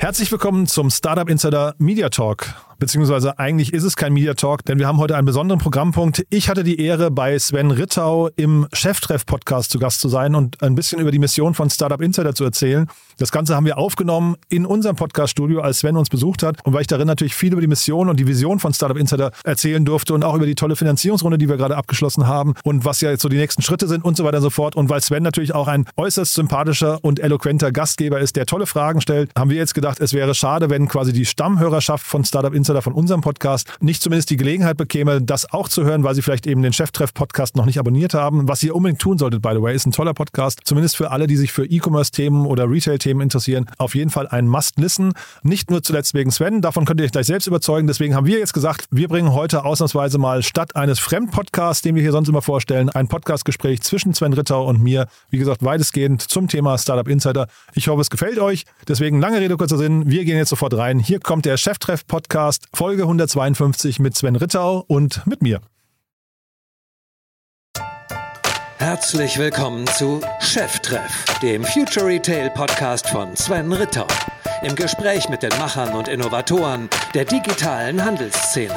Herzlich willkommen zum Startup Insider Media Talk beziehungsweise eigentlich ist es kein Media Talk, denn wir haben heute einen besonderen Programmpunkt. Ich hatte die Ehre, bei Sven Rittau im Cheftreff-Podcast zu Gast zu sein und ein bisschen über die Mission von Startup Insider zu erzählen. Das Ganze haben wir aufgenommen in unserem Podcast-Studio, als Sven uns besucht hat. Und weil ich darin natürlich viel über die Mission und die Vision von Startup Insider erzählen durfte und auch über die tolle Finanzierungsrunde, die wir gerade abgeschlossen haben und was ja jetzt so die nächsten Schritte sind und so weiter und so fort. Und weil Sven natürlich auch ein äußerst sympathischer und eloquenter Gastgeber ist, der tolle Fragen stellt, haben wir jetzt gedacht, es wäre schade, wenn quasi die Stammhörerschaft von Startup Insider Insider von unserem Podcast nicht zumindest die Gelegenheit bekäme, das auch zu hören, weil sie vielleicht eben den Cheftreff-Podcast noch nicht abonniert haben. Was ihr unbedingt tun solltet, by the way, ist ein toller Podcast. Zumindest für alle, die sich für E-Commerce-Themen oder Retail-Themen interessieren. Auf jeden Fall ein Must-Listen. Nicht nur zuletzt wegen Sven, davon könnt ihr euch gleich selbst überzeugen. Deswegen haben wir jetzt gesagt, wir bringen heute ausnahmsweise mal statt eines Fremdpodcasts, den wir hier sonst immer vorstellen, ein Podcastgespräch zwischen Sven Rittau und mir. Wie gesagt, weitestgehend zum Thema Startup Insider. Ich hoffe, es gefällt euch. Deswegen lange Rede, kurzer Sinn. Wir gehen jetzt sofort rein. Hier kommt der Cheftreff-Podcast Folge 152 mit Sven Rittau und mit mir. Herzlich willkommen zu Cheftreff, dem Future Retail Podcast von Sven Rittau. Im Gespräch mit den Machern und Innovatoren der digitalen Handelsszene.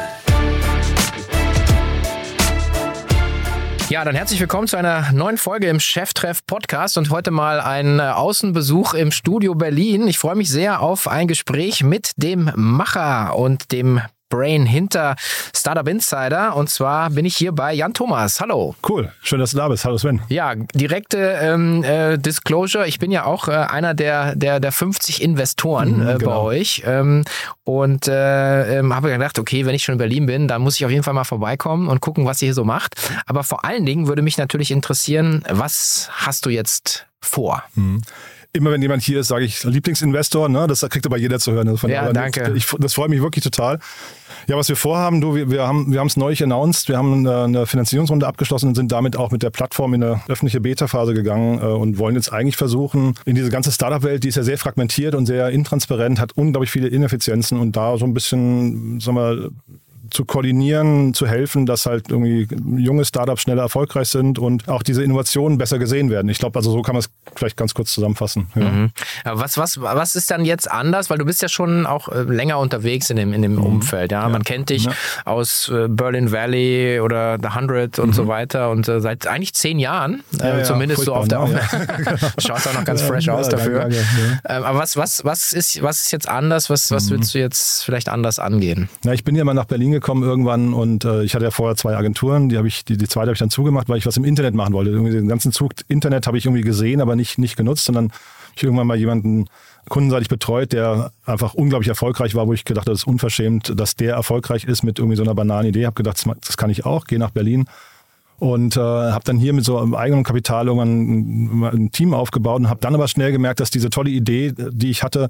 Ja, dann herzlich willkommen zu einer neuen Folge im Cheftreff Podcast und heute mal ein äh, Außenbesuch im Studio Berlin. Ich freue mich sehr auf ein Gespräch mit dem Macher und dem Brain hinter Startup Insider. Und zwar bin ich hier bei Jan Thomas. Hallo. Cool, schön, dass du da bist. Hallo Sven. Ja, direkte ähm, äh, Disclosure. Ich bin ja auch äh, einer der, der, der 50 Investoren mhm, äh, genau. bei euch. Ähm, und äh, ähm, habe gedacht, okay, wenn ich schon in Berlin bin, dann muss ich auf jeden Fall mal vorbeikommen und gucken, was ihr hier so macht. Aber vor allen Dingen würde mich natürlich interessieren, was hast du jetzt vor? Mhm immer wenn jemand hier ist, sage ich Lieblingsinvestor. Ne? Das kriegt aber jeder zu hören. Also ja, danke. Ich, das freut mich wirklich total. Ja, was wir vorhaben, du, wir, wir haben wir haben es neulich announced, wir haben eine, eine, Finanzierungsrunde abgeschlossen und sind damit auch mit der Plattform in eine öffentliche Beta-Phase gegangen äh, und wollen jetzt eigentlich versuchen, in diese ganze Startup-Welt, die ist ja sehr fragmentiert und sehr intransparent, hat unglaublich viele Ineffizienzen und da so ein bisschen, sagen wir, zu koordinieren, zu helfen, dass halt irgendwie junge Startups schneller erfolgreich sind und auch diese Innovationen besser gesehen werden. Ich glaube, also so kann man es vielleicht ganz kurz zusammenfassen. Ja. Mhm. Was, was, was ist dann jetzt anders? Weil du bist ja schon auch äh, länger unterwegs in dem, in dem mhm. Umfeld. Ja? ja? Man kennt dich ja. aus äh, Berlin Valley oder The Hundred und mhm. so weiter und äh, seit eigentlich zehn Jahren, äh, zumindest so auf der ne? Schaut auch noch ganz fresh aus dafür. Ähm, aber was, was, was, ist, was ist jetzt anders? Was, was mhm. willst du jetzt vielleicht anders angehen? Na, ich bin ja mal nach Berlin gekommen irgendwann und äh, ich hatte ja vorher zwei Agenturen, die habe ich, die, die zweite habe ich dann zugemacht, weil ich was im Internet machen wollte. Irgendwie den ganzen Zug Internet habe ich irgendwie gesehen, aber nicht, nicht genutzt, sondern ich irgendwann mal jemanden kundenseitig betreut, der einfach unglaublich erfolgreich war, wo ich gedacht habe, das ist unverschämt, dass der erfolgreich ist mit irgendwie so einer banalen Idee. Habe gedacht, das kann ich auch, gehe nach Berlin und äh, habe dann hier mit so einem eigenen Kapital irgendwann ein, ein Team aufgebaut und habe dann aber schnell gemerkt, dass diese tolle Idee, die ich hatte,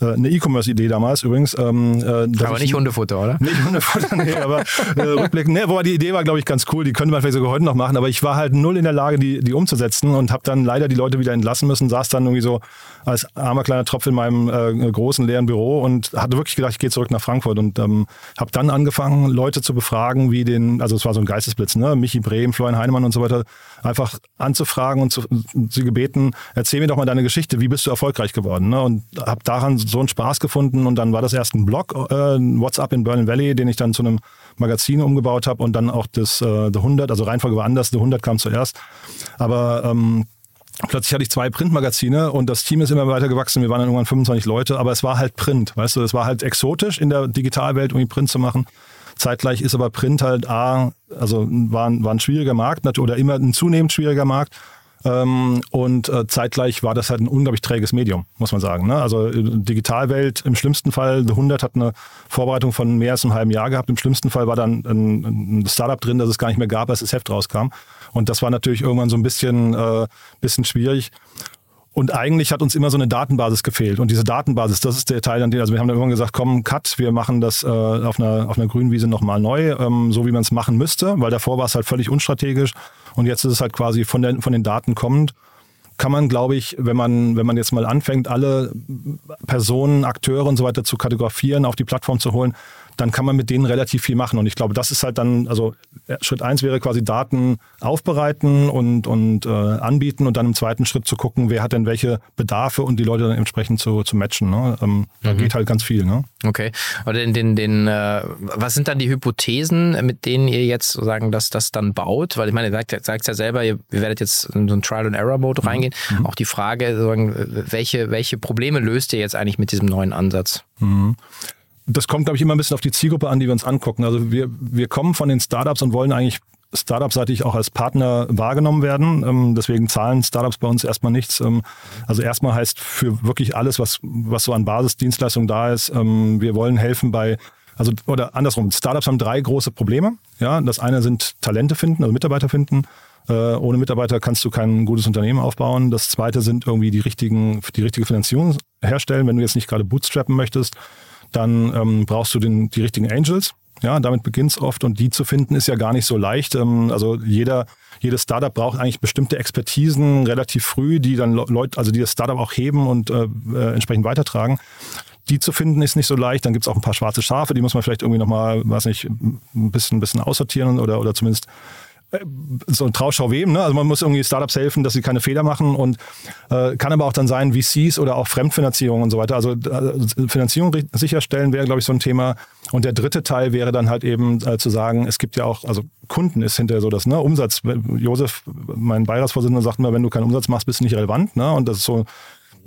eine E-Commerce-Idee damals übrigens. Ähm, äh, aber nicht Hundefutter, oder? Nicht Hundefutter, nee, aber äh, rückblickend, nee, wobei die Idee war, glaube ich, ganz cool. Die könnte man vielleicht sogar heute noch machen, aber ich war halt null in der Lage, die, die umzusetzen und habe dann leider die Leute wieder entlassen müssen, saß dann irgendwie so als armer kleiner Tropf in meinem äh, großen leeren Büro und hatte wirklich gedacht, ich gehe zurück nach Frankfurt und ähm, habe dann angefangen, Leute zu befragen, wie den, also es war so ein Geistesblitz, ne? Michi Brehm, Florian Heinemann und so weiter, einfach anzufragen und zu, sie gebeten, erzähl mir doch mal deine Geschichte, wie bist du erfolgreich geworden? Ne? Und habe daran so einen Spaß gefunden und dann war das erst ein Blog, äh, WhatsApp in Berlin Valley, den ich dann zu einem Magazin umgebaut habe und dann auch das äh, The 100, also Reihenfolge war anders, The 100 kam zuerst. Aber ähm, plötzlich hatte ich zwei Printmagazine und das Team ist immer weiter gewachsen. Wir waren dann irgendwann 25 Leute, aber es war halt Print, weißt du, es war halt exotisch in der Digitalwelt irgendwie Print zu machen. Zeitgleich ist aber Print halt A, also war, war ein schwieriger Markt oder immer ein zunehmend schwieriger Markt ähm, und äh, zeitgleich war das halt ein unglaublich träges Medium, muss man sagen. Ne? Also äh, Digitalwelt im schlimmsten Fall, The 100 hat eine Vorbereitung von mehr als einem halben Jahr gehabt. Im schlimmsten Fall war dann ein, ein Startup drin, das es gar nicht mehr gab, als das Heft rauskam. Und das war natürlich irgendwann so ein bisschen, äh, bisschen schwierig. Und eigentlich hat uns immer so eine Datenbasis gefehlt. Und diese Datenbasis, das ist der Teil, an dem, also wir haben dann irgendwann gesagt, komm, Cut, wir machen das äh, auf, einer, auf einer grünen Wiese nochmal neu, ähm, so wie man es machen müsste, weil davor war es halt völlig unstrategisch. Und jetzt ist es halt quasi von, der, von den Daten kommend kann man, glaube ich, wenn man, wenn man jetzt mal anfängt, alle Personen, Akteure und so weiter zu kategorisieren, auf die Plattform zu holen, dann kann man mit denen relativ viel machen. Und ich glaube, das ist halt dann, also Schritt eins wäre quasi Daten aufbereiten und, und äh, anbieten und dann im zweiten Schritt zu gucken, wer hat denn welche Bedarfe und die Leute dann entsprechend zu, zu matchen. Ne? Ähm, da Mhm. geht halt ganz viel. Ne? Okay. Oder den, den, den, äh, was sind dann die Hypothesen, mit denen ihr jetzt sozusagen das, das dann baut? Weil ich meine, ihr sagt, ja- sagt ja selber, ihr, ihr werdet jetzt in so einen Trial-and-Error-Mode reingehen. Auch die Frage, welche, welche Probleme löst ihr jetzt eigentlich mit diesem neuen Ansatz? Das kommt, glaube ich, immer ein bisschen auf die Zielgruppe an, die wir uns angucken. Also wir, wir kommen von den Startups und wollen eigentlich Startup-seitig auch als Partner wahrgenommen werden. Ähm, deswegen zahlen Startups bei uns erstmal nichts. Ähm, also erstmal heißt für wirklich alles, was, was so an Basisdienstleistungen da ist, ähm, wir wollen helfen bei, also oder andersrum, Startups haben drei große Probleme. Ja, das eine sind Talente finden, also Mitarbeiter finden. Äh, ohne Mitarbeiter kannst du kein gutes Unternehmen aufbauen. Das zweite sind irgendwie die richtigen, die richtige Finanzierung herstellen, wenn du jetzt nicht gerade bootstrappen möchtest dann ähm, brauchst du den, die richtigen Angels. Ja, damit beginnt's oft und die zu finden ist ja gar nicht so leicht. Ähm, also jeder, jedes Startup braucht eigentlich bestimmte Expertisen relativ früh, die dann Le- Leute, also die das Startup auch heben und äh, äh, entsprechend weitertragen. Die zu finden ist nicht so leicht. Dann gibt's auch ein paar schwarze Schafe, die muss man vielleicht irgendwie nochmal, weiß nicht, ein bisschen, ein bisschen aussortieren oder, oder zumindest so ein Trauschau wem. Ne? Also man muss irgendwie Startups helfen, dass sie keine Fehler machen und äh, kann aber auch dann sein VCs oder auch Fremdfinanzierung und so weiter. Also äh, Finanzierung sicherstellen wäre, glaube ich, so ein Thema. Und der dritte Teil wäre dann halt eben äh, zu sagen, es gibt ja auch, also Kunden ist hinterher so das, ne? Umsatz. Josef, mein Beiratsvorsitzender, sagt immer, wenn du keinen Umsatz machst, bist du nicht relevant. Ne? Und das ist so,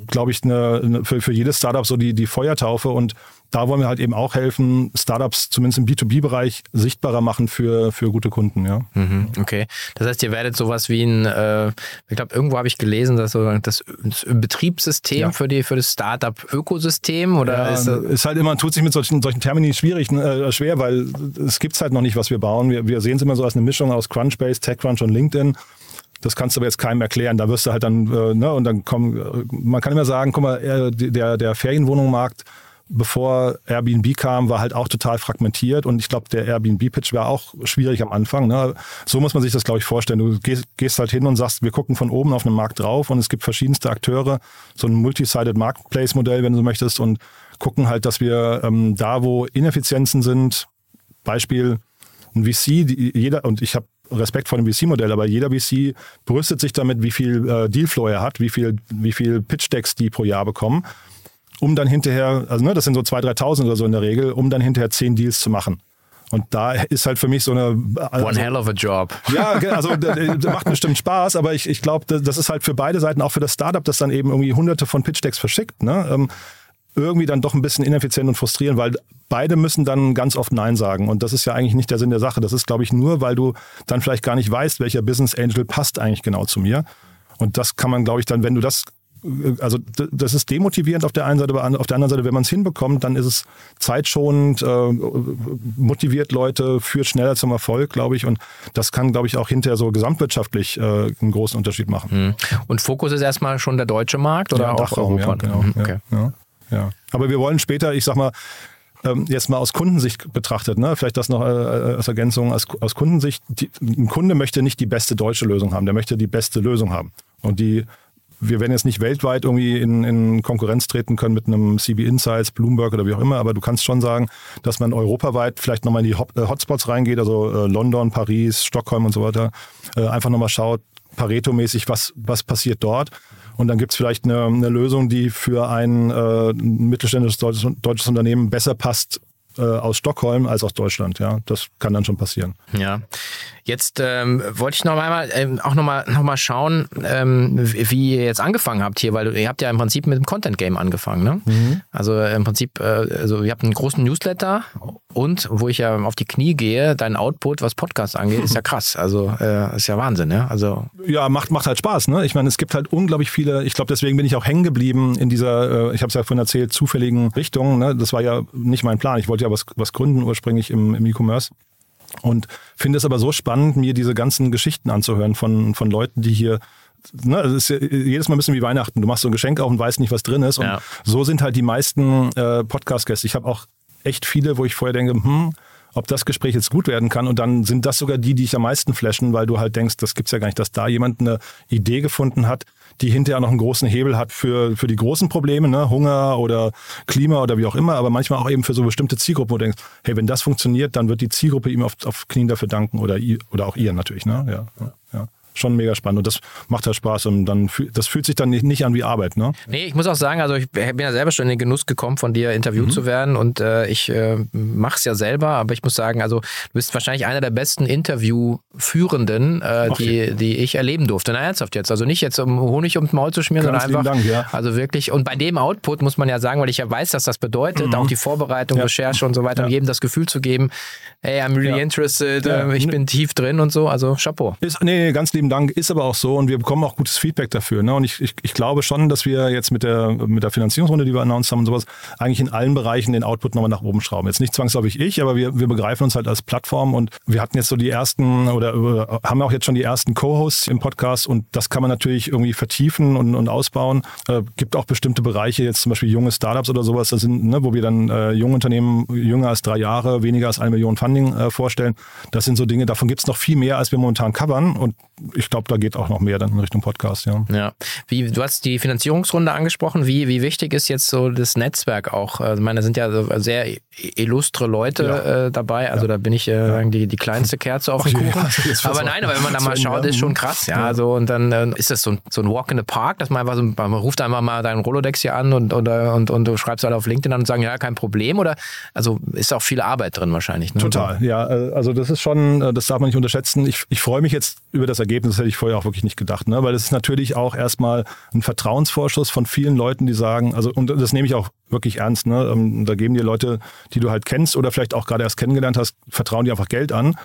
glaube ich, eine, eine, für, für jedes Startup so die, die Feuertaufe. Und da wollen wir halt eben auch helfen, Startups zumindest im B2B-Bereich sichtbarer machen für, für gute Kunden. Ja. Mhm, okay. Das heißt, ihr werdet sowas wie ein, äh, ich glaube, irgendwo habe ich gelesen, dass so das, das Betriebssystem Ja. für, die, für das Startup-Ökosystem oder Ja, ist das, ist halt immer, tut sich mit solchen, solchen Termini schwierig, äh, schwer, weil es gibt's halt noch nicht, was wir bauen. Wir, wir sehen es immer so als eine Mischung aus Crunchbase, TechCrunch und LinkedIn. Das kannst du aber jetzt keinem erklären. Da wirst du halt dann, äh, ne, und dann kommen, äh, man kann immer sagen, guck mal, äh, der, der Ferienwohnungsmarkt, bevor Airbnb kam, war halt auch total fragmentiert und ich glaube, der Airbnb-Pitch war auch schwierig am Anfang. Ne? So muss man sich das, glaube ich, vorstellen. Du gehst, gehst halt hin und sagst, wir gucken von oben auf einen Markt drauf und es gibt verschiedenste Akteure, so ein multi-sided Marketplace-Modell, wenn du möchtest, und gucken halt, dass wir ähm, da, wo Ineffizienzen sind, Beispiel ein VC, die, jeder, und ich habe Respekt vor dem VC-Modell, aber jeder VC brüstet sich damit, wie viel äh, Dealflow er hat, wie viel, wie viel Pitch-Decks die pro Jahr bekommen, um dann hinterher, also ne, das sind so 2.000, 3.000 oder so in der Regel, um dann hinterher 10 Deals zu machen. Und da ist halt für mich so eine... Also, one hell of a job? ja, also das macht bestimmt Spaß, aber ich, ich glaube, das ist halt für beide Seiten, auch für das Startup, das dann eben irgendwie hunderte von Pitch-Decks verschickt, ne? ähm, irgendwie dann doch ein bisschen ineffizient und frustrierend, weil beide müssen dann ganz oft Nein sagen. Und das ist ja eigentlich nicht der Sinn der Sache. Das ist, glaube ich, nur, weil du dann vielleicht gar nicht weißt, welcher Business Angel passt eigentlich genau zu mir. Und das kann man, glaube ich, dann, wenn du das also d- das ist demotivierend auf der einen Seite, aber auf der anderen Seite, wenn man es hinbekommt, dann ist es zeitschonend, äh, motiviert Leute, führt schneller zum Erfolg, glaube ich. Und das kann, glaube ich, auch hinterher so gesamtwirtschaftlich äh, einen großen Unterschied machen. Und Fokus ist erstmal schon der deutsche Markt oder Ja, auch Dachraum, Europa? Ja, genau. Mhm, Okay. ja, ja, ja. Aber wir wollen später, ich sag mal, ähm, jetzt mal aus Kundensicht betrachtet, ne? vielleicht das noch äh, als Ergänzung, aus, aus Kundensicht, die, ein Kunde möchte nicht die beste deutsche Lösung haben, der möchte die beste Lösung haben. Und die, wir werden jetzt nicht weltweit irgendwie in, in Konkurrenz treten können mit einem CB Insights, Bloomberg oder wie auch immer, aber du kannst schon sagen, dass man europaweit vielleicht nochmal in die äh, Hotspots reingeht, also äh, London, Paris, Stockholm und so weiter, äh, einfach nochmal schaut, Pareto-mäßig, was, was passiert dort. Und dann gibt es vielleicht eine, eine Lösung, die für ein äh, mittelständisches deutsches, deutsches Unternehmen besser passt äh, aus Stockholm als aus Deutschland. Ja, das kann dann schon passieren. Ja. Jetzt ähm, wollte ich noch einmal ähm, auch noch mal, noch mal schauen, ähm, wie ihr jetzt angefangen habt hier, weil ihr habt ja im Prinzip mit dem Content Game angefangen, ne? Also äh, im Prinzip, äh, also ihr habt einen großen Newsletter und wo ich ja auf die Knie gehe, dein Output, was Podcasts angeht, ist ja krass. Also äh, ist ja Wahnsinn, ja. Also Ja, macht, macht halt Spaß. Ne? Ich meine, es gibt halt unglaublich viele, ich glaube, deswegen bin ich auch hängen geblieben in dieser, äh, ich habe es ja vorhin erzählt, zufälligen Richtung. Ne? Das war ja nicht mein Plan. Ich wollte ja was, was gründen ursprünglich im, im E-Commerce. Und finde es aber so spannend, mir diese ganzen Geschichten anzuhören von, von Leuten, die hier ne, es ist jedes Mal ein bisschen wie Weihnachten. Du machst so ein Geschenk auf und weißt nicht, was drin ist. Und Ja. so sind halt die meisten äh, Podcast-Gäste. Ich habe auch echt viele, wo ich vorher denke, hm, ob das Gespräch jetzt gut werden kann. Und dann sind das sogar die, die ich am meisten flashen, weil du halt denkst, das gibt's ja gar nicht, dass da jemand eine Idee gefunden hat, die hinterher noch einen großen Hebel hat für, für die großen Probleme, ne? Hunger oder Klima oder wie auch immer, aber manchmal auch eben für so bestimmte Zielgruppen, wo du denkst, hey, wenn das funktioniert, dann wird die Zielgruppe ihm auf, auf Knien dafür danken oder, oder auch ihr natürlich. Ne? Ja, ja. Schon mega spannend und das macht halt Spaß und dann das fühlt sich dann nicht, nicht an wie Arbeit. Ne? Nee, ich muss auch sagen, also ich bin ja selber schon in den Genuss gekommen, von dir interviewt zu werden und äh, ich äh, mache es ja selber, aber ich muss sagen, also du bist wahrscheinlich einer der besten Interviewführenden, äh, die, die ich erleben durfte. Na, ernsthaft jetzt. Also nicht jetzt um Honig ums Maul zu schmieren, Ganz sondern einfach, Dank, ja. also wirklich, und bei dem Output muss man ja sagen, weil ich ja weiß, dass das bedeutet, auch die Vorbereitung, Ja. Recherche und so weiter, um Ja. jedem das Gefühl zu geben, hey, I'm really Ja. interested, Ja. äh, ich bin tief drin und so, also Chapeau. Ist, nee, nee, ganz lieben Dank. Ist aber auch so und wir bekommen auch gutes Feedback dafür. Ne? Und ich, ich, ich glaube schon, dass wir jetzt mit der, mit der Finanzierungsrunde, die wir announced haben und sowas, eigentlich in allen Bereichen den Output nochmal nach oben schrauben. Jetzt nicht zwangsläufig ich, aber wir, wir begreifen uns halt als Plattform und wir hatten jetzt so die ersten oder, oder haben auch jetzt schon die ersten Co-Hosts im Podcast und das kann man natürlich irgendwie vertiefen und, und ausbauen. Äh, gibt auch bestimmte Bereiche, jetzt zum Beispiel junge Startups oder sowas, das sind, ne, wo wir dann äh, junge Unternehmen, jünger als drei Jahre, weniger als eine Million Funding äh, vorstellen. Das sind so Dinge, davon gibt es noch viel mehr, als wir momentan covern und ich glaube, da geht auch noch mehr dann in Richtung Podcast, ja. Ja. Wie, du hast die Finanzierungsrunde angesprochen. Wie, wie wichtig ist jetzt so das Netzwerk auch? Also, Ich meine, da sind ja so sehr illustre Leute Ja. äh, dabei. Also da bin ich äh, sagen, die, die kleinste Kerze auf dem Okay, Kuchen. jetzt aber nein, aber wenn man da mal schaut, ja. ist schon krass. Ja, Ja. so und dann äh, ist das so ein, so ein Walk in the Park, dass man einfach so, man ruft einfach mal deinen Rolodex hier an und, und, und, und du schreibst alle auf LinkedIn an und sagen, ja, kein Problem. Oder also ist auch viel Arbeit drin wahrscheinlich. Ne? Total, ja. äh, Also das ist schon, äh, das darf man nicht unterschätzen. Ich, ich freue mich jetzt über das Ergebnis, das hätte ich vorher auch wirklich nicht gedacht, ne? weil es ist natürlich auch erstmal ein Vertrauensvorschuss von vielen Leuten, die sagen, also und das nehme ich auch wirklich ernst, ne? Ähm, da geben dir Leute, die du halt kennst oder vielleicht auch gerade erst kennengelernt hast, vertrauen dir einfach Geld an.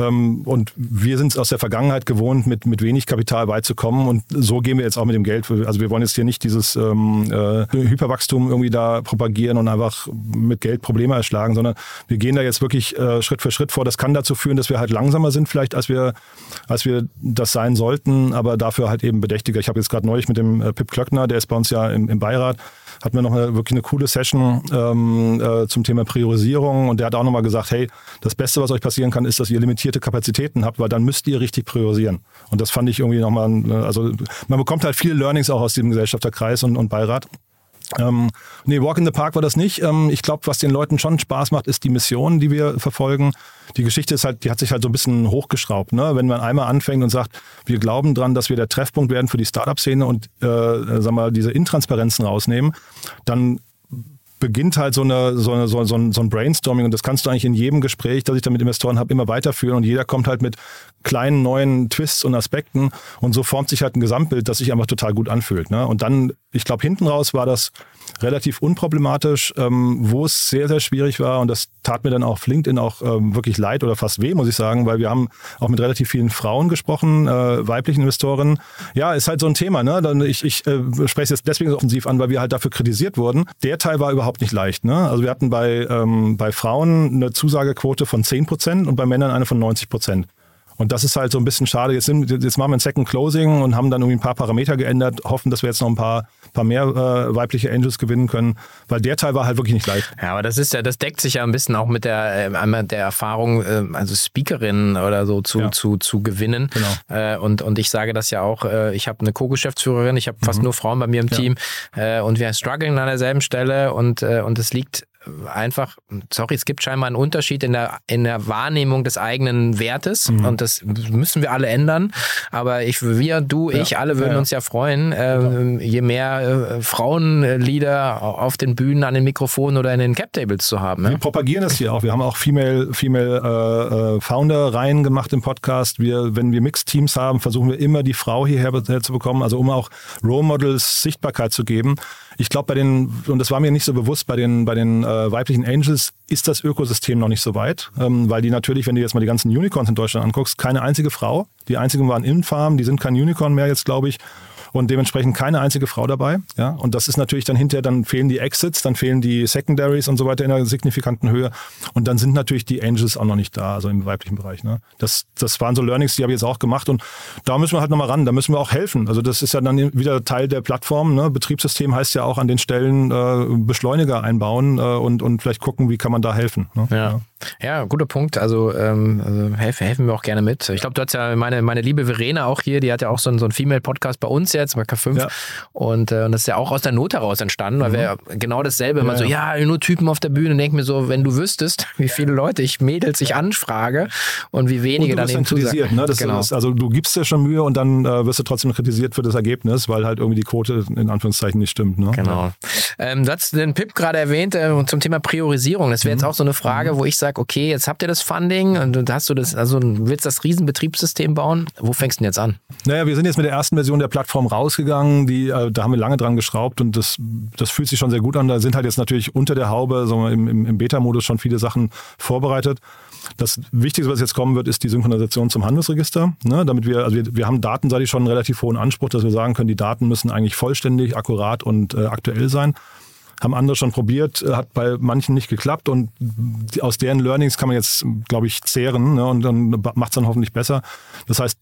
Ähm, Und wir sind es aus der Vergangenheit gewohnt, mit, mit wenig Kapital weit zu kommen. Und so gehen wir jetzt auch mit dem Geld. Also wir wollen jetzt hier nicht dieses ähm, äh, Hyperwachstum irgendwie da propagieren und einfach mit Geld Probleme erschlagen, sondern wir gehen da jetzt wirklich äh, Schritt für Schritt vor. Das kann dazu führen, dass wir halt langsamer sind vielleicht, als wir, als wir das sein sollten, aber dafür halt eben bedächtiger. Ich habe jetzt gerade neulich mit dem äh, Pip Klöckner, der ist bei uns ja im, im Beirat, hatten wir noch eine, wirklich eine coole Session ähm, äh, zum Thema Priorisierung und der hat auch nochmal gesagt, hey, das Beste, was euch passieren kann, ist, dass ihr limitierte Kapazitäten habt, weil dann müsst ihr richtig priorisieren. Und das fand ich irgendwie nochmal, äh, also man bekommt halt viele Learnings auch aus diesem Gesellschafterkreis und, und Beirat. Ähm, nee, Walk in the Park war das nicht. Ähm, ich glaube, was den Leuten schon Spaß macht, ist die Mission, die wir verfolgen. Die Geschichte ist halt, die hat sich halt so ein bisschen hochgeschraubt. Ne? Wenn man einmal anfängt und sagt, wir glauben dran, dass wir der Treffpunkt werden für die Startup-Szene und äh, sag mal, diese Intransparenzen rausnehmen, dann beginnt halt so, eine, so, eine, so, ein, so ein Brainstorming und das kannst du eigentlich in jedem Gespräch, das ich da mit Investoren habe, immer weiterführen und jeder kommt halt mit kleinen neuen Twists und Aspekten und so formt sich halt ein Gesamtbild, das sich einfach total gut anfühlt. Ne? Und dann, ich glaube, hinten raus war das relativ unproblematisch, ähm, wo es sehr, sehr schwierig war und das tat mir dann auch auf LinkedIn auch ähm, wirklich leid oder fast weh, muss ich sagen, weil wir haben auch mit relativ vielen Frauen gesprochen, äh, weiblichen Investorinnen. Ja, ist halt so ein Thema. Ne? Dann, ich ich äh, spreche es jetzt deswegen so offensiv an, weil wir halt dafür kritisiert wurden. Der Teil war überhaupt nicht leicht. Ne? Also wir hatten bei, ähm, bei Frauen eine Zusagequote von 10 Prozent und bei Männern eine von 90 Prozent. Und das ist halt so ein bisschen schade. Jetzt, sind, jetzt machen wir ein Second Closing und haben dann irgendwie ein paar Parameter geändert, hoffen, dass wir jetzt noch ein paar, paar mehr äh, weibliche Angels gewinnen können, weil der Teil war halt wirklich nicht leicht. Ja, aber das ist ja, das deckt sich ja ein bisschen auch mit der, äh, einmal der Erfahrung, äh, also Speakerinnen oder so zu, Ja. zu, zu gewinnen. Genau. Äh, und, und ich sage das ja auch, äh, ich habe eine Co-Geschäftsführerin, ich habe fast Mhm. nur Frauen bei mir im Team äh, und wir strugglen an derselben Stelle und, und es liegt einfach, sorry, es gibt scheinbar einen Unterschied in der, in der Wahrnehmung des eigenen Wertes Mhm. und das müssen wir alle ändern. Aber ich, wir, du, ich, alle würden Ja, ja. uns ja freuen, äh, je mehr äh, Frauenlieder auf den Bühnen, an den Mikrofonen oder in den Cap-Tables zu haben. Wir Ja? propagieren das hier auch. Wir haben auch Female, Female äh, äh, Founder Reihen gemacht im Podcast. Wir, wenn wir Mixed Teams haben, versuchen wir immer die Frau hierher zu bekommen, also um auch Role Models Sichtbarkeit zu geben. Ich glaube, bei den, und das war mir nicht so bewusst, bei den, bei den äh, weiblichen Angels ist das Ökosystem noch nicht so weit, ähm, weil die natürlich, wenn du jetzt mal die ganzen Unicorns in Deutschland anguckst, keine einzige Frau. Die einzigen waren Infarm, die sind kein Unicorn mehr jetzt, glaube ich. Und dementsprechend keine einzige Frau dabei. Ja, und das ist natürlich dann hinterher, dann fehlen die Exits, dann fehlen die Secondaries und so weiter in einer signifikanten Höhe. Und dann sind natürlich die Angels auch noch nicht da, also im weiblichen Bereich. Ne? Das, das waren so Learnings, die habe ich jetzt auch gemacht. Und da müssen wir halt nochmal ran, da müssen wir auch helfen. Also das ist ja dann wieder Teil der Plattform. Ne? Betriebssystem heißt ja auch an den Stellen äh, Beschleuniger einbauen äh, und, und vielleicht gucken, wie kann man da helfen. Ne? Ja. ja. Guter Punkt. Also, ähm, also helfen, helfen wir auch gerne mit. Ich glaube, du hast ja meine, meine liebe Verena auch hier, die hat ja auch so einen, so einen Female-Podcast bei uns jetzt, bei K5. Ja. Und, äh, und das ist ja auch aus der Not heraus entstanden, weil mhm. wir genau dasselbe ja, immer so, ja, nur Typen auf der Bühne. Und denke mir so, wenn du wüsstest, wie viele Leute ich Mädels ich anfrage und wie wenige und dann eben kritisiert. Ne? Das genau. ist, also du gibst dir schon Mühe und dann äh, wirst du trotzdem kritisiert für das Ergebnis, weil halt irgendwie die Quote in Anführungszeichen nicht stimmt. Ne? Genau. Ähm, du hast den Pip gerade erwähnt äh, zum Thema Priorisierung. Das wäre mhm. jetzt auch so eine Frage, mhm. wo ich sage, okay, jetzt habt ihr das Funding und hast du das, also willst das Riesenbetriebssystem bauen. Wo fängst du denn jetzt an? Naja, wir sind jetzt mit der ersten Version der Plattform rausgegangen. Die, äh, da haben wir lange dran geschraubt und das, das fühlt sich schon sehr gut an. Da sind halt jetzt natürlich unter der Haube, wir, im, im, im Beta-Modus schon viele Sachen vorbereitet. Das Wichtigste, was jetzt kommen wird, ist die Synchronisation zum Handelsregister. Ne, damit wir, also wir, wir haben datenseitig schon einen relativ hohen Anspruch, dass wir sagen können, die Daten müssen eigentlich vollständig, akkurat und äh, aktuell sein haben andere schon probiert, äh, hat bei manchen nicht geklappt und aus deren Learnings kann man jetzt, glaube ich, zehren ne, und dann macht es dann hoffentlich besser. Das heißt,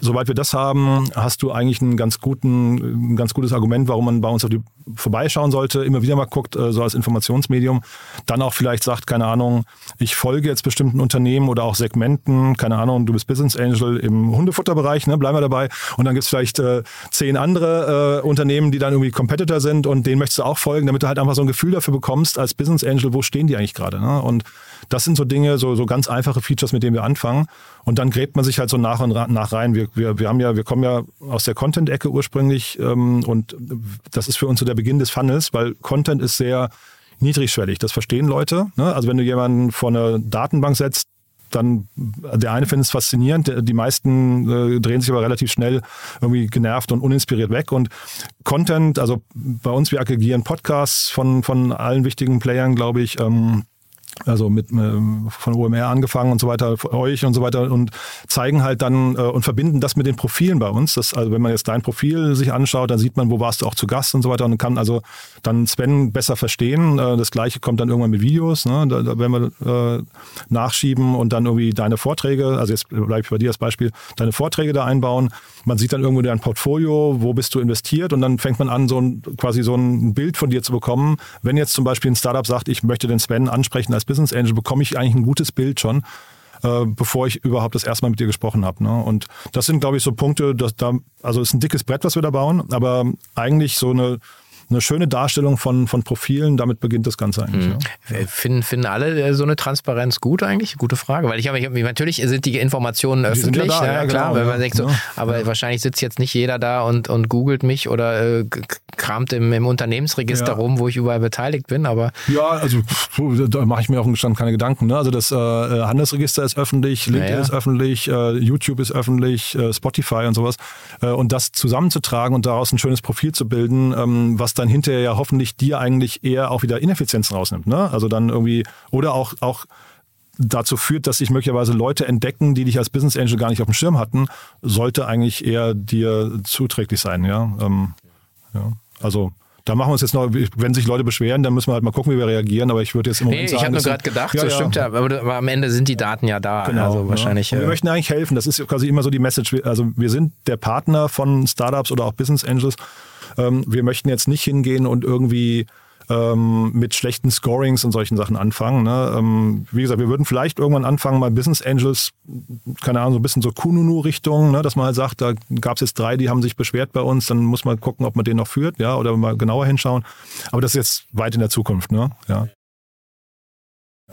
Soweit wir das haben, hast du eigentlich einen ganz guten, ein ganz gutes Argument, warum man bei uns auf die vorbeischauen sollte, immer wieder mal guckt, äh, so als Informationsmedium, dann auch vielleicht sagt, keine Ahnung, ich folge jetzt bestimmten Unternehmen oder auch Segmenten, keine Ahnung, du bist Business Angel im Hundefutterbereich, ne, bleiben wir dabei. Und dann gibt es vielleicht äh, zehn andere äh, Unternehmen, die dann irgendwie Competitor sind und denen möchtest du auch folgen, damit du halt einfach so ein Gefühl dafür bekommst, als Business Angel, wo stehen die eigentlich gerade. Ne? Und das sind so Dinge, so, so ganz einfache Features, mit denen wir anfangen. Und dann gräbt man sich halt so nach und nach rein. Wir, wir, wir haben ja, wir kommen ja aus der Content-Ecke ursprünglich ähm, und das ist für uns so der Beginn des Funnels, weil Content ist sehr niedrigschwellig. Das verstehen Leute. Ne? Also wenn du jemanden vor eine Datenbank setzt, dann der eine findet es faszinierend, die meisten äh, drehen sich aber relativ schnell irgendwie genervt und uninspiriert weg. Und Content, also bei uns, wir aggregieren Podcasts von, von allen wichtigen Playern, glaube ich. Ähm, also mit ähm, von OMR angefangen und so weiter, euch und so weiter und zeigen halt dann äh, und verbinden das mit den Profilen bei uns. Das, also wenn man jetzt dein Profil sich anschaut, dann sieht man, wo warst du auch zu Gast und so weiter und kann also dann Sven besser verstehen. Äh, das gleiche kommt dann irgendwann mit Videos, ne? da, da werden wir äh, nachschieben und dann irgendwie deine Vorträge, also jetzt bleibe ich bei dir als Beispiel, deine Vorträge da einbauen. Man sieht dann irgendwo dein Portfolio, wo bist du investiert und dann fängt man an, so ein, quasi so ein Bild von dir zu bekommen. Wenn jetzt zum Beispiel ein Startup sagt, ich möchte den Sven ansprechen als Business Angel, bekomme ich eigentlich ein gutes Bild schon, äh, bevor ich überhaupt das erste Mal mit dir gesprochen habe. Ne? Und das sind, glaube ich, so Punkte, dass da, also es ist ein dickes Brett, was wir da bauen, aber eigentlich so eine eine schöne Darstellung von, von Profilen. Damit beginnt das Ganze eigentlich. Mhm. Ja. Finden, finden alle äh, so eine Transparenz gut eigentlich? Gute Frage. Weil ich habe, natürlich sind die Informationen öffentlich, ja, da, ja, klar, genau, wenn man denkt so, aber wahrscheinlich sitzt jetzt nicht jeder da und, und googelt mich oder äh, kramt im, im Unternehmensregister rum, wo ich überall beteiligt bin. Aber ja, also da mache ich mir auch im Stand keine Gedanken. Ne? Also das äh, Handelsregister ist öffentlich, LinkedIn ist öffentlich, äh, YouTube ist öffentlich, äh, Spotify und sowas. Äh, und das zusammenzutragen und daraus ein schönes Profil zu bilden, ähm, was dann hinterher ja hoffentlich dir eigentlich eher auch wieder Ineffizienzen rausnimmt. Ne? Also dann irgendwie, oder auch, auch dazu führt, dass sich möglicherweise Leute entdecken, die dich als Business Angel gar nicht auf dem Schirm hatten, sollte eigentlich eher dir zuträglich sein. Ja, ähm, ja. also da machen wir uns jetzt noch, wenn sich Leute beschweren, dann müssen wir halt mal gucken, wie wir reagieren. Aber ich würde jetzt im Moment nee, sagen. Ich habe nur gerade gedacht, ja, so ja. stimmt ja, aber, aber, am Ende sind die Daten ja da. Genau, also wahrscheinlich. Ja. wir möchten eigentlich helfen. Das ist quasi immer so die Message. Also wir sind der Partner von Startups oder auch Business Angels ähm, wir möchten jetzt nicht hingehen und irgendwie ähm, mit schlechten Scorings und solchen Sachen anfangen. Ne? Ähm, wie gesagt, wir würden vielleicht irgendwann anfangen, mal Business Angels, keine Ahnung, so ein bisschen so Kununu-Richtung, ne? dass man halt sagt, da gab es jetzt drei, die haben sich beschwert bei uns, dann muss man gucken, ob man den noch führt, ja, oder mal genauer hinschauen. Aber das ist jetzt weit in der Zukunft, ne? Ja.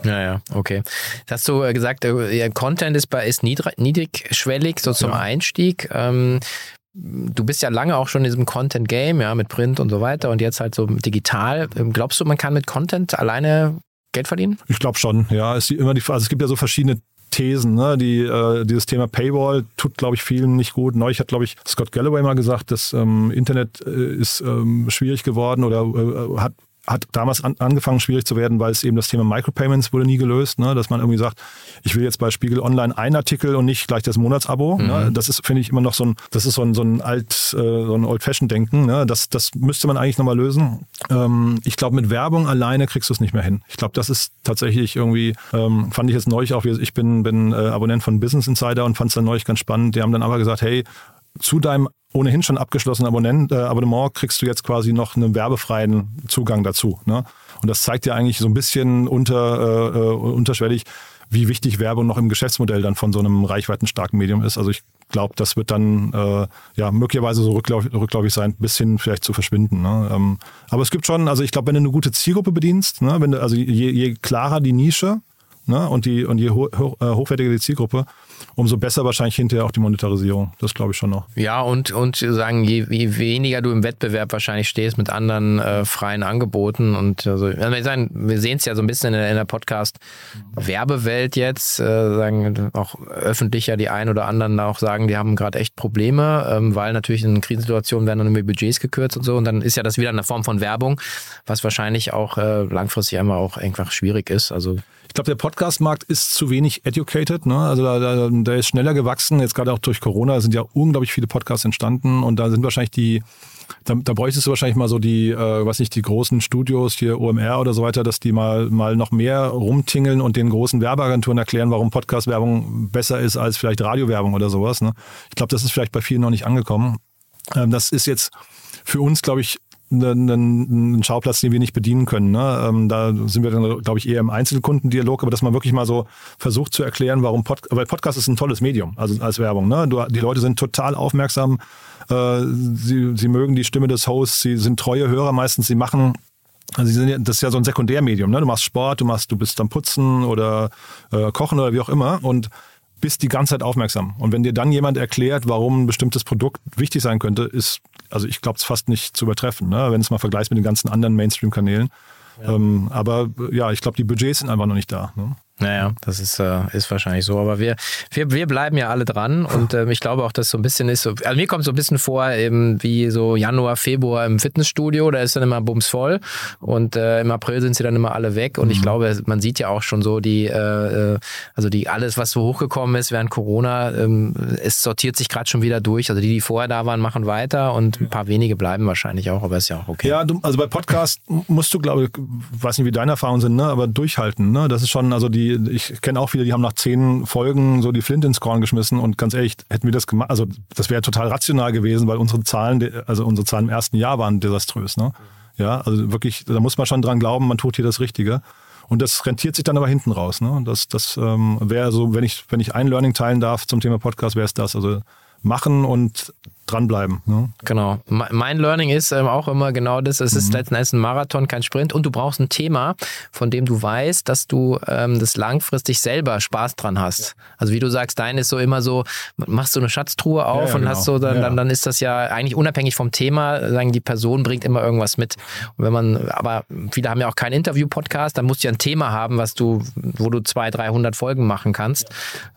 Ja, ja, okay. Jetzt hast du äh, gesagt, äh, Content ist, bei, ist niedrigschwellig, so zum ja. Einstieg. Ähm, du bist ja lange auch schon in diesem Content-Game, ja, mit Print und so weiter und jetzt halt so digital. Ähm, glaubst du, man kann mit Content alleine Geld verdienen? Ich glaube schon, ja. Es, immer die, also es gibt ja so verschiedene Thesen. Ne? Die, äh, dieses Thema Paywall tut, glaube ich, vielen nicht gut. Neulich hat, glaube ich, Scott Galloway mal gesagt, das ähm, Internet äh, ist ähm, schwierig geworden oder äh, hat hat damals an, angefangen schwierig zu werden, weil es eben das Thema Micropayments wurde nie gelöst, ne? dass man irgendwie sagt, ich will jetzt bei Spiegel Online einen Artikel und nicht gleich das Monatsabo. Mhm. Ne? Das ist, finde ich, immer noch so ein, das ist so ein, so ein alt, äh, so ein Old-Fashioned-Denken. Ne? Das, das müsste man eigentlich nochmal lösen. Ähm, ich glaube, mit Werbung alleine kriegst du es nicht mehr hin. Ich glaube, das ist tatsächlich irgendwie, ähm, fand ich jetzt neulich auch, ich bin, bin äh, Abonnent von Business Insider und fand es dann neulich ganz spannend. Die haben dann aber gesagt, hey, zu deinem ohnehin schon abgeschlossenen Abonnent, äh, Abonnement kriegst du jetzt quasi noch einen werbefreien Zugang dazu. Ne? Und das zeigt ja eigentlich so ein bisschen unter, äh, äh, unterschwellig, wie wichtig Werbung noch im Geschäftsmodell dann von so einem reichweitenstarken Medium ist. Also ich glaube, das wird dann äh, ja möglicherweise so rückläufig, rückläufig sein, bis hin vielleicht zu verschwinden. Ne? Ähm, aber es gibt schon, also ich glaube, wenn du eine gute Zielgruppe bedienst, ne, wenn du, also je, je klarer die Nische ne, und, die, und je ho ho äh, hochwertiger die Zielgruppe, umso besser wahrscheinlich hinterher auch die Monetarisierung. Das glaube ich schon noch. Ja, und, und sagen, je, je weniger du im Wettbewerb wahrscheinlich stehst mit anderen äh, freien Angeboten und also, wir, sehen es ja so ein bisschen in der, in der Podcast-Werbewelt jetzt, äh, sagen auch öffentlicher die einen oder anderen auch sagen, die haben gerade echt Probleme, ähm, weil natürlich in Krisensituationen werden dann immer Budgets gekürzt und so und dann ist ja das wieder eine Form von Werbung, was wahrscheinlich auch äh, langfristig einmal auch einfach schwierig ist. Also ich glaube, der Podcast-Markt ist zu wenig educated. Ne? Also da, da, der ist schneller gewachsen. Jetzt gerade auch durch Corona sind ja unglaublich viele Podcasts entstanden und da sind wahrscheinlich die, da, da bräuchtest du wahrscheinlich mal so die, äh, was nicht, die großen Studios hier OMR oder so weiter, dass die mal mal noch mehr rumtingeln und den großen Werbeagenturen erklären, warum Podcast-Werbung besser ist als vielleicht Radiowerbung oder sowas. Ne? Ich glaube, das ist vielleicht bei vielen noch nicht angekommen. Ähm, das ist jetzt für uns, glaube ich, einen, Schauplatz, den wir nicht bedienen können. Ne? Ähm, da sind wir dann, glaube ich, eher im Einzelkundendialog, aber dass man wirklich mal so versucht zu erklären, warum Pod weil Podcast ist ein tolles Medium, also als Werbung. Ne? Du, die Leute sind total aufmerksam, äh, sie, sie mögen die Stimme des Hosts, sie sind treue Hörer meistens, sie machen also sind ja, das ist ja so ein Sekundärmedium. Ne? Du machst Sport, du machst, du bist am Putzen oder äh, Kochen oder wie auch immer und bist die ganze Zeit aufmerksam. Und wenn dir dann jemand erklärt, warum ein bestimmtes Produkt wichtig sein könnte, ist also ich glaube es fast nicht zu übertreffen, ne? wenn es mal vergleicht mit den ganzen anderen Mainstream-Kanälen. Ja. Ähm, aber ja, ich glaube, die Budgets sind einfach noch nicht da. Ne? Naja, das ist, äh, ist wahrscheinlich so. Aber wir, wir, wir bleiben ja alle dran und ähm, ich glaube auch, dass so ein bisschen ist, so, also mir kommt so ein bisschen vor, eben wie so Januar, Februar im Fitnessstudio, da ist dann immer bumsvoll und äh, im April sind sie dann immer alle weg und mhm. ich glaube, man sieht ja auch schon so die, äh, äh, also die alles, was so hochgekommen ist während Corona, ähm, es sortiert sich gerade schon wieder durch. Also die, die vorher da waren, machen weiter und ein paar wenige bleiben wahrscheinlich auch, aber ist ja auch okay. Ja, du, also bei Podcast musst du, glaube ich, weiß nicht, wie deine Erfahrungen sind, ne, aber durchhalten. Ne? Das ist schon, also die ich kenne auch viele, die haben nach zehn Folgen so die Flint ins Korn geschmissen und ganz ehrlich, hätten wir das gemacht, also das wäre total rational gewesen, weil unsere Zahlen, also unsere Zahlen im ersten Jahr waren desaströs. Ne? Ja, also wirklich, da muss man schon dran glauben, man tut hier das Richtige. Und das rentiert sich dann aber hinten raus. Ne? Das, das ähm, wäre so, wenn ich, wenn ich ein Learning teilen darf zum Thema Podcast, wäre es das. Also machen und dranbleiben. Ne? Genau. Mein Learning ist ähm, auch immer genau das. Es ist mhm. letzten Endes ein Marathon, kein Sprint und du brauchst ein Thema, von dem du weißt, dass du ähm, das langfristig selber Spaß dran hast. Also wie du sagst, dein ist so immer so, machst du eine Schatztruhe auf ja, ja, und genau. hast so, dann, ja. dann, dann ist das ja eigentlich unabhängig vom Thema, sagen die Person bringt immer irgendwas mit. Und wenn man, aber viele haben ja auch keinen Interview-Podcast, dann musst du ja ein Thema haben, was du, wo du zwei, 300 Folgen machen kannst.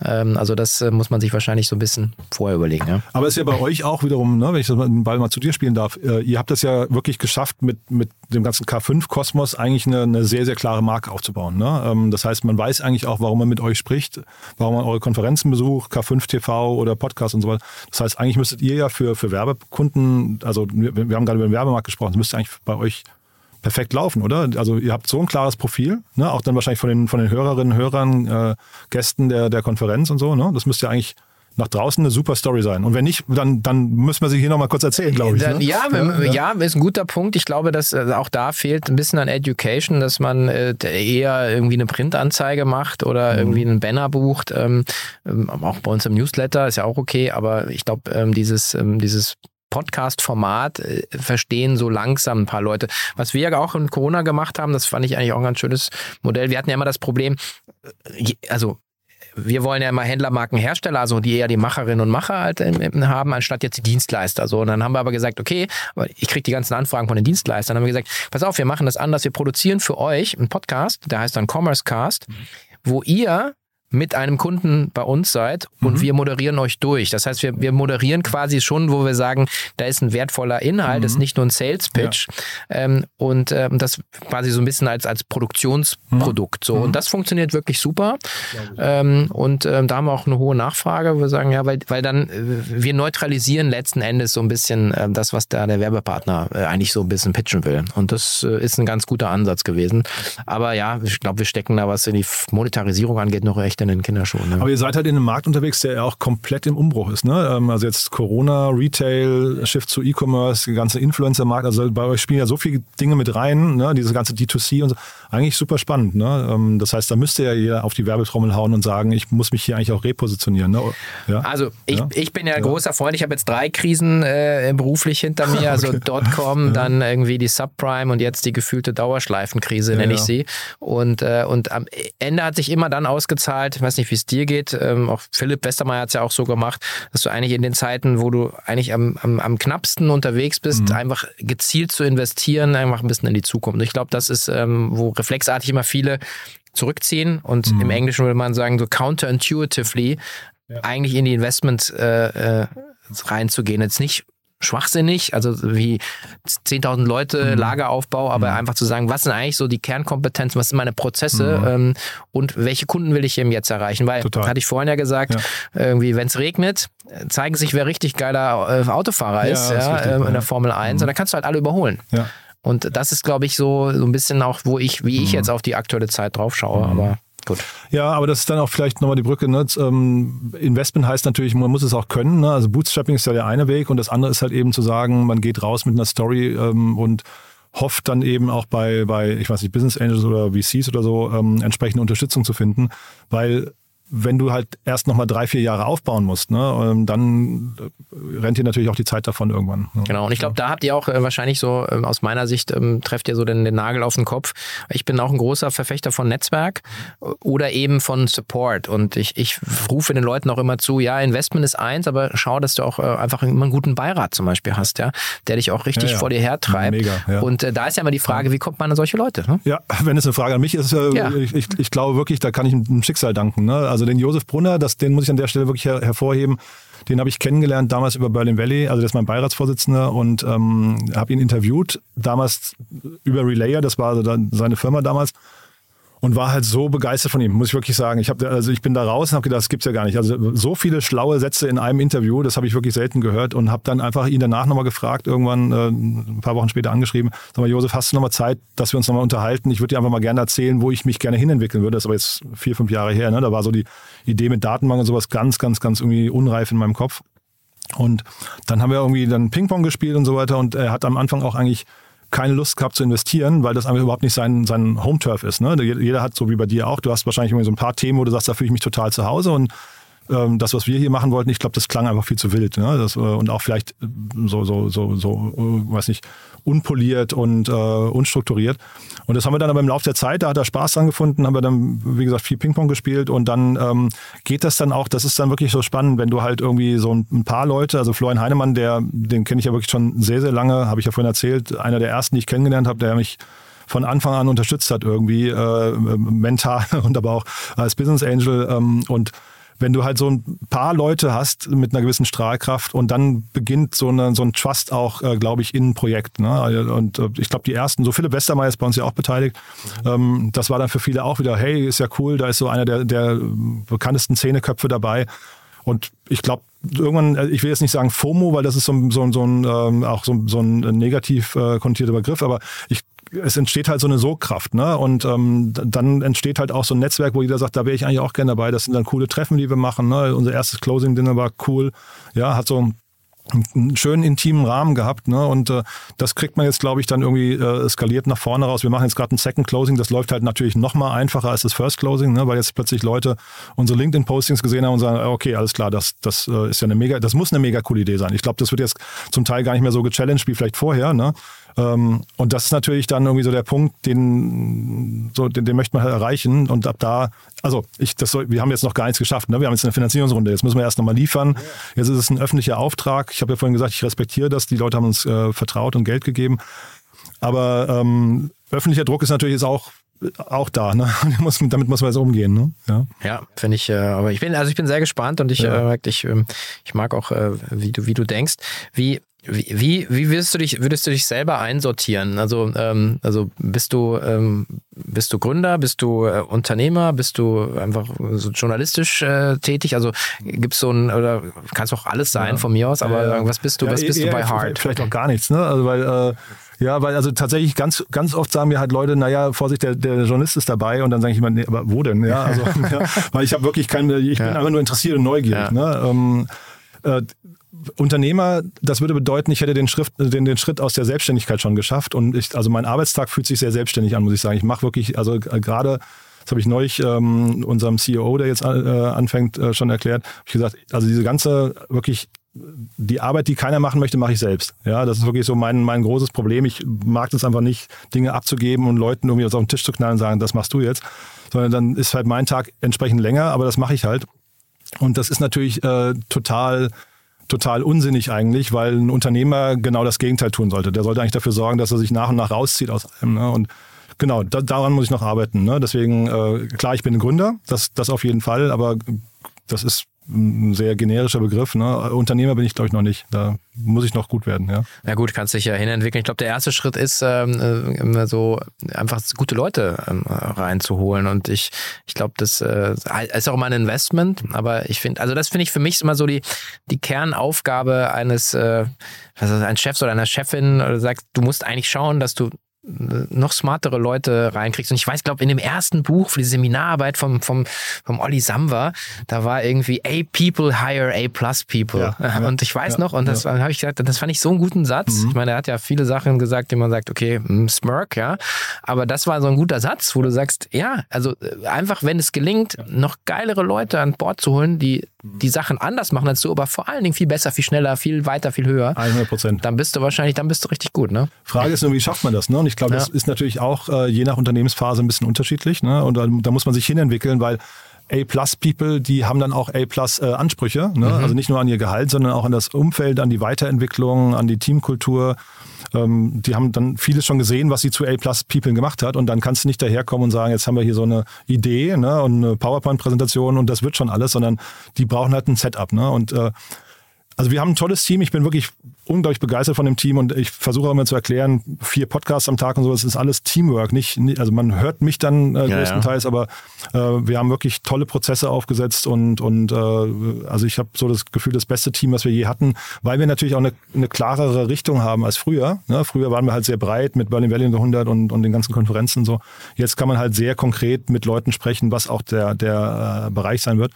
Ähm, also das äh, muss man sich wahrscheinlich so ein bisschen vorher überlegen. Ja? Aber ist ja bei euch auch wiederum, ne, wenn ich den Ball mal zu dir spielen darf, äh, ihr habt das ja wirklich geschafft, mit, mit dem ganzen K5-Kosmos eigentlich eine, eine sehr, sehr klare Marke aufzubauen. Ne? Ähm, das heißt, man weiß eigentlich auch, warum man mit euch spricht, warum man eure Konferenzen besucht, K5 TV oder Podcast und so weiter. Das heißt, eigentlich müsstet ihr ja für, für Werbekunden, also wir, wir haben gerade über den Werbemarkt gesprochen, das müsste eigentlich bei euch perfekt laufen, oder? Also ihr habt so ein klares Profil, ne? auch dann wahrscheinlich von den, von den Hörerinnen, Hörern, äh, Gästen der, der Konferenz und so. Ne? Das müsste ja eigentlich nach draußen eine super Story sein. Und wenn nicht, dann, dann müssen wir sie hier nochmal kurz erzählen, glaube ich. Dann, ne? ja, ja, ja, ist ein guter Punkt. Ich glaube, dass äh, auch da fehlt ein bisschen an Education, dass man äh, eher irgendwie eine Printanzeige macht oder mhm. irgendwie einen Banner bucht. Ähm, ähm, auch bei uns im Newsletter ist ja auch okay, aber ich glaube, ähm, dieses, ähm, dieses Podcast-Format äh, verstehen so langsam ein paar Leute. Was wir ja auch in Corona gemacht haben, das fand ich eigentlich auch ein ganz schönes Modell. Wir hatten ja immer das Problem, äh, also wir wollen ja immer Händlermarkenhersteller, also die eher die Macherinnen und Macher halt haben, anstatt jetzt die Dienstleister. So, und dann haben wir aber gesagt, okay, ich kriege die ganzen Anfragen von den Dienstleistern. Dann haben wir gesagt, pass auf, wir machen das anders. Wir produzieren für euch einen Podcast, der heißt dann Commerce Cast, wo ihr mit einem Kunden bei uns seid und Mhm. wir moderieren euch durch. Das heißt, wir, wir moderieren quasi schon, wo wir sagen, da ist ein wertvoller Inhalt, ist nicht nur ein Sales Pitch ähm, und ähm, das quasi so ein bisschen als, als Produktionsprodukt. So. Und das funktioniert wirklich super. Ähm, und ähm, da haben wir auch eine hohe Nachfrage. Wir sagen, ja, weil, weil dann äh, wir neutralisieren letzten Endes so ein bisschen ähm, das, was da der Werbepartner äh, eigentlich so ein bisschen pitchen will. Und das äh, ist ein ganz guter Ansatz gewesen. Aber ja, ich glaube, wir stecken da, was in die Monetarisierung angeht, noch echt in den Kinderschuhen. Ne? Aber ihr seid halt in einem Markt unterwegs, der ja auch komplett im Umbruch ist. Ne? Ähm, Also jetzt Corona, Retail, Shift zu E-Commerce, der ganze Influencer-Markt. Also bei euch spielen ja so viele Dinge mit rein, ne? diese ganze D2C und so. Eigentlich super spannend. Ne? Ähm, Das heißt, da müsste ja jeder auf die Werbetrommel hauen und sagen, ich muss mich hier eigentlich auch repositionieren. Ne? Ja? Also ich, Ja. ich bin ja großer Freund. Ich habe jetzt drei Krisen äh, beruflich hinter mir. Also Dotcom, dann irgendwie die Subprime und jetzt die gefühlte Dauerschleifenkrise, nenne ich ja. sie. Und, äh, und am Ende hat sich immer dann ausgezahlt, ich weiß nicht, wie es dir geht, ähm, auch Philipp Westermeier hat es ja auch so gemacht, dass du eigentlich in den Zeiten, wo du eigentlich am, am, am knappsten unterwegs bist, Mhm. einfach gezielt zu investieren, einfach ein bisschen in die Zukunft. Und ich glaube, das ist, ähm, wo reflexartig immer viele zurückziehen und Mhm. im Englischen würde man sagen, so counterintuitively eigentlich in die Investment äh, äh, reinzugehen. Jetzt nicht schwachsinnig, also wie 10.000 Leute, Mhm. Lageraufbau, aber einfach zu sagen, was sind eigentlich so die Kernkompetenzen, was sind meine Prozesse Mhm. ähm, und welche Kunden will ich eben jetzt erreichen? Weil, Total. hatte ich vorhin ja gesagt, irgendwie, wenn es regnet, äh, zeigen sich, wer richtig geiler äh, Autofahrer Ja, ist, ist ja, richtig, ähm, in ja. der Formel 1 und dann kannst du halt alle überholen. Ja. Und das ist, glaube ich, so, so ein bisschen auch, wo ich, wie Mhm. ich jetzt auf die aktuelle Zeit drauf schaue, aber gut. Ja, aber das ist dann auch vielleicht nochmal die Brücke. Ne? Ähm, Investment heißt natürlich, man muss es auch können. Ne? Also Bootstrapping ist ja der eine Weg und das andere ist halt eben zu sagen, man geht raus mit einer Story ähm, und hofft dann eben auch bei, bei, ich weiß nicht, Business Angels oder VCs oder so, ähm, entsprechende Unterstützung zu finden. Weil wenn du halt erst nochmal drei, vier Jahre aufbauen musst, ne, ähm, dann äh, rennt dir natürlich auch die Zeit davon irgendwann. Ne? Genau, und ich glaube, da habt ihr auch äh, wahrscheinlich so, ähm, aus meiner Sicht, ähm, trefft ihr so den, den Nagel auf den Kopf. Ich bin auch ein großer Verfechter von Netzwerk äh, oder eben von Support. Und ich, ich rufe den Leuten auch immer zu, ja, Investment ist eins, aber schau, dass du auch äh, einfach immer einen guten Beirat zum Beispiel hast, ja, der dich auch richtig Ja, ja. vor dir hertreibt. Mega, ja. Und äh, da ist ja immer die Frage, wie kommt man an solche Leute? Ne? Ja, wenn es eine Frage an mich ist, äh, ich, ich, ich glaube wirklich, da kann ich dem Schicksal danken. Ne? Also den Josef Brunner, das, den muss ich an der Stelle wirklich her, hervorheben. Den habe ich kennengelernt damals über Berlin Valley, also der ist mein Beiratsvorsitzender und ähm, habe ihn interviewt, damals über Relayer, das war also seine Firma damals. Und war halt so begeistert von ihm, muss ich wirklich sagen. Ich, hab, also ich bin da raus und habe gedacht, das gibt's ja gar nicht. Also so viele schlaue Sätze in einem Interview, das habe ich wirklich selten gehört und habe dann einfach ihn danach nochmal gefragt, irgendwann äh, ein paar Wochen später angeschrieben, sag mal, Josef, hast du nochmal Zeit, dass wir uns nochmal unterhalten? Ich würde dir einfach mal gerne erzählen, wo ich mich gerne hinentwickeln würde. Das ist aber jetzt vier, fünf Jahre her. Ne? Da war so die Idee mit Datenbank und sowas ganz, ganz, ganz irgendwie unreif in meinem Kopf. Und dann haben wir irgendwie dann Ping-Pong gespielt und so weiter. Und er hat am Anfang auch eigentlich keine Lust gehabt zu investieren, weil das einfach überhaupt nicht sein, sein Home-Turf ist. Ne? Jeder hat, so wie bei dir auch, du hast wahrscheinlich irgendwie so ein paar Themen, wo du sagst, da fühle ich mich total zu Hause. Und ähm, das, was wir hier machen wollten, ich glaube, das klang einfach viel zu wild. Ne? Das, äh, und auch vielleicht äh, so, so, so, so, äh, weiß nicht, unpoliert und äh, unstrukturiert. Und das haben wir dann aber im Laufe der Zeit, da hat er Spaß dran gefunden, haben wir dann, wie gesagt, viel Ping-Pong gespielt und dann ähm, geht das dann auch, das ist dann wirklich so spannend, wenn du halt irgendwie so ein paar Leute, also Florian Heinemann, der, den kenne ich ja wirklich schon sehr, sehr lange, habe ich ja vorhin erzählt, einer der ersten, die ich kennengelernt habe, der mich von Anfang an unterstützt hat irgendwie, äh, mental und aber auch als Business Angel ähm, und wenn du halt so ein paar Leute hast mit einer gewissen Strahlkraft und dann beginnt so, eine, so ein Trust auch, äh, glaube ich, in ein Projekt. Ne? Und äh, ich glaube, die ersten, so Philipp Westermeier ist bei uns ja auch beteiligt, ähm, das war dann für viele auch wieder, hey, ist ja cool, da ist so einer der, der bekanntesten Zehneköpfe dabei. Und ich glaube, irgendwann, äh, ich will jetzt nicht sagen FOMO, weil das ist so, ein- so, so ein, ähm, auch so, so ein negativ äh, kontierter Begriff, aber ich es entsteht halt so eine Sogkraft, ne? Und ähm, dann entsteht halt auch so ein Netzwerk, wo jeder sagt, da wäre ich eigentlich auch gerne dabei. Das sind dann coole Treffen, die wir machen. Ne? Unser erstes Closing Dinner war cool. Ja, hat so einen schönen intimen Rahmen gehabt, ne? Und äh, das kriegt man jetzt, glaube ich, dann irgendwie äh, skaliert nach vorne raus. Wir machen jetzt gerade ein Second Closing, das läuft halt natürlich noch mal einfacher als das First Closing, ne? weil jetzt plötzlich Leute unsere LinkedIn-Postings gesehen haben und sagen, okay, alles klar, das, das äh, ist ja eine mega, das muss eine mega coole Idee sein. Ich glaube, das wird jetzt zum Teil gar nicht mehr so gechallenged wie vielleicht vorher, ne? Ähm, und das ist natürlich dann irgendwie so der Punkt, den, so, den, den möchte man halt erreichen. Und ab da, also ich, das soll, wir haben jetzt noch gar nichts geschafft. Ne? Wir haben jetzt eine Finanzierungsrunde. Jetzt müssen wir erst nochmal liefern. Jetzt ist es ein öffentlicher Auftrag. Ich habe ja vorhin gesagt, ich respektiere das. Die Leute haben uns äh, vertraut und Geld gegeben. Aber ähm, öffentlicher Druck ist natürlich jetzt auch auch da. Ne? Muss, damit muss man jetzt umgehen. Ne? Ja, ja finde ich. Äh, aber ich bin, also ich bin sehr gespannt und ich, ja. äh, ich, äh, ich mag auch, äh, wie du, wie du denkst. Wie, wie, wie würdest du dich, würdest du dich selber einsortieren? Also, ähm, also bist du, ähm, bist du Gründer, bist du äh, Unternehmer, bist du einfach so journalistisch äh, tätig? Also gibt's so ein, oder kannst auch alles sein ja. von mir aus, aber ja, was bist du, was bist du bei Hard? Vielleicht auch gar nichts, ne? Also weil äh, ja, weil also tatsächlich ganz, ganz oft sagen mir halt Leute, naja, Vorsicht, der, der Journalist ist dabei und dann sage ich immer, nee, aber wo denn? Ja, also, ja, weil ich habe wirklich keine, ich bin einfach nur interessiert und neugierig. Ne? Ähm, äh, Unternehmer, das würde bedeuten, ich hätte den, Schrift, den, den Schritt aus der Selbstständigkeit schon geschafft und ich, also mein Arbeitstag fühlt sich sehr selbstständig an, muss ich sagen. Ich mache wirklich, also äh, gerade das habe ich neulich ähm, unserem CEO, der jetzt äh, anfängt, äh, schon erklärt. Habe ich gesagt, also diese ganze wirklich die Arbeit, die keiner machen möchte, mache ich selbst. Ja, das ist wirklich so mein, mein großes Problem. Ich mag es einfach nicht, Dinge abzugeben und Leuten irgendwie auf den Tisch zu knallen und sagen, das machst du jetzt. Sondern dann ist halt mein Tag entsprechend länger, aber das mache ich halt. Und das ist natürlich äh, total total unsinnig eigentlich, weil ein Unternehmer genau das Gegenteil tun sollte. Der sollte eigentlich dafür sorgen, dass er sich nach und nach rauszieht aus allem. Ne? Und genau, da, daran muss ich noch arbeiten. Ne? Deswegen, äh, klar, ich bin Gründer, das, das auf jeden Fall, aber das ist ein sehr generischer Begriff. Ne? Unternehmer bin ich, glaube ich, noch nicht. Da muss ich noch gut werden. Ja, ja gut, kannst dich ja hinentwickeln. Ich glaube, der erste Schritt ist, ähm, äh, so einfach gute Leute ähm, reinzuholen. Und ich, ich glaube, das äh, ist auch immer ein Investment. Aber ich finde, also das finde ich für mich immer so die, die Kernaufgabe eines, äh, ist, eines Chefs oder einer Chefin. Oder sagt, du musst eigentlich schauen, dass du noch smartere Leute reinkriegst. Und ich weiß, glaube in dem ersten Buch für die Seminararbeit vom, vom, vom Olli Samwer, da war irgendwie A people hire A plus people. Ja, und ich weiß ja, noch, und das ja. habe ich gesagt, das fand ich so einen guten Satz. Mhm. Ich meine, er hat ja viele Sachen gesagt, die man sagt, okay, hm, Smirk, ja. Aber das war so ein guter Satz, wo du sagst, ja, also äh, einfach, wenn es gelingt, noch geilere Leute an Bord zu holen, die die Sachen anders machen als du, aber vor allen Dingen viel besser, viel schneller, viel weiter, viel höher. 100 Prozent. Dann bist du wahrscheinlich, dann bist du richtig gut, ne? Frage ist nur, wie schafft man das, ne? Und ich glaube, ja. das ist natürlich auch äh, je nach Unternehmensphase ein bisschen unterschiedlich, ne? Und da, da muss man sich hinentwickeln, weil A-Plus-People, die haben dann auch A-Plus-Ansprüche. Ne? Mhm. Also nicht nur an ihr Gehalt, sondern auch an das Umfeld, an die Weiterentwicklung, an die Teamkultur. Ähm, die haben dann vieles schon gesehen, was sie zu A-Plus-People gemacht hat. Und dann kannst du nicht daherkommen und sagen, jetzt haben wir hier so eine Idee ne? und eine PowerPoint-Präsentation und das wird schon alles, sondern die brauchen halt ein Setup. Ne? Und äh, also wir haben ein tolles Team. Ich bin wirklich unglaublich begeistert von dem Team und ich versuche auch immer zu erklären, vier Podcasts am Tag und so, das ist alles Teamwork. Nicht, also man hört mich dann äh, größtenteils, ja, aber äh, wir haben wirklich tolle Prozesse aufgesetzt und, und äh, also ich habe so das Gefühl, das beste Team, was wir je hatten, weil wir natürlich auch eine, eine klarere Richtung haben als früher. Ne? Früher waren wir halt sehr breit mit Berlin Valley 100 und, und den ganzen Konferenzen so. Jetzt kann man halt sehr konkret mit Leuten sprechen, was auch der, der äh, Bereich sein wird.